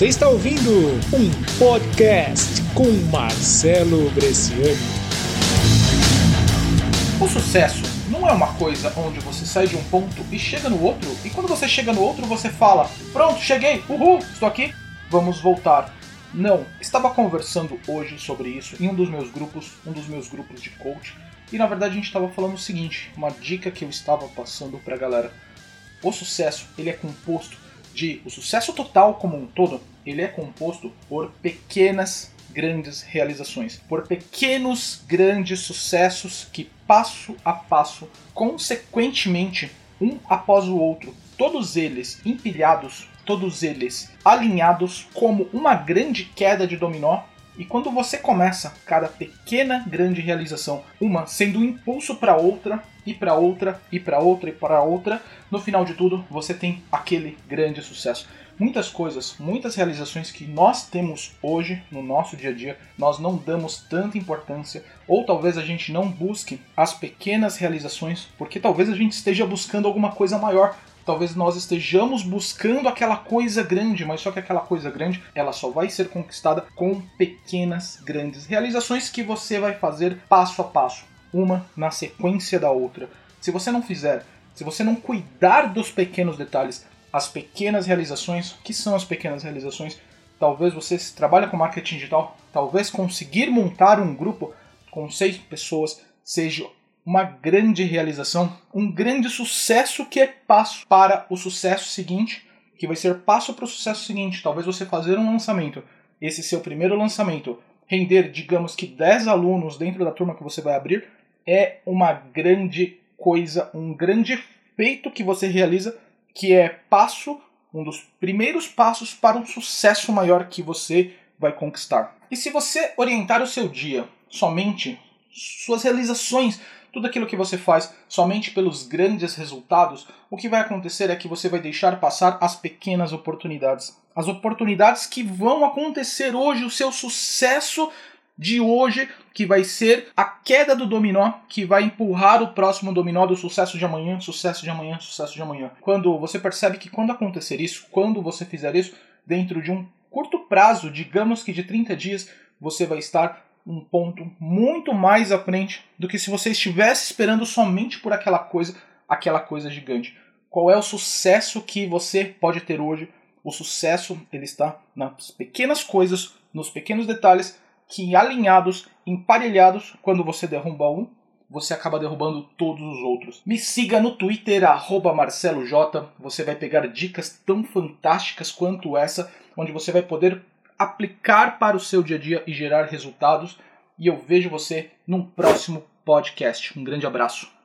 Você está ouvindo um podcast com Marcelo Bresciani. O sucesso não é uma coisa onde você sai de um ponto e chega no outro, e quando você chega no outro você fala: Pronto, cheguei, uhul, estou aqui, vamos voltar. Não, estava conversando hoje sobre isso em um dos meus grupos, um dos meus grupos de coach, e na verdade a gente estava falando o seguinte, uma dica que eu estava passando para a galera. O sucesso, ele é composto de o sucesso total como um todo, ele é composto por pequenas grandes realizações, por pequenos grandes sucessos que passo a passo, consequentemente, um após o outro, todos eles empilhados, todos eles alinhados como uma grande queda de dominó. E quando você começa cada pequena grande realização, uma sendo um impulso para outra, e para outra, e para outra, e para outra, no final de tudo você tem aquele grande sucesso. Muitas coisas, muitas realizações que nós temos hoje no nosso dia a dia, nós não damos tanta importância, ou talvez a gente não busque as pequenas realizações, porque talvez a gente esteja buscando alguma coisa maior, talvez nós estejamos buscando aquela coisa grande, mas só que aquela coisa grande, ela só vai ser conquistada com pequenas grandes realizações que você vai fazer passo a passo, uma na sequência da outra. Se você não fizer, se você não cuidar dos pequenos detalhes, as pequenas realizações, que são as pequenas realizações? Talvez você trabalhe com marketing digital, talvez conseguir montar um grupo com seis pessoas seja uma grande realização, um grande sucesso que é passo para o sucesso seguinte, que vai ser passo para o sucesso seguinte. Talvez você fazer um lançamento, esse seu primeiro lançamento, render, digamos que 10 alunos dentro da turma que você vai abrir, é uma grande coisa, um grande feito que você realiza que é passo, um dos primeiros passos para um sucesso maior que você vai conquistar. E se você orientar o seu dia somente suas realizações, tudo aquilo que você faz somente pelos grandes resultados, o que vai acontecer é que você vai deixar passar as pequenas oportunidades. As oportunidades que vão acontecer hoje, o seu sucesso de hoje, que vai ser a queda do dominó, que vai empurrar o próximo dominó do sucesso de amanhã, sucesso de amanhã, sucesso de amanhã. Quando você percebe que quando acontecer isso, quando você fizer isso, dentro de um curto prazo, digamos que de 30 dias, você vai estar um ponto muito mais à frente do que se você estivesse esperando somente por aquela coisa, aquela coisa gigante. Qual é o sucesso que você pode ter hoje? O sucesso ele está nas pequenas coisas, nos pequenos detalhes que alinhados, emparelhados, quando você derruba um, você acaba derrubando todos os outros. Me siga no Twitter, MarceloJ. Você vai pegar dicas tão fantásticas quanto essa, onde você vai poder aplicar para o seu dia a dia e gerar resultados. E eu vejo você num próximo podcast. Um grande abraço.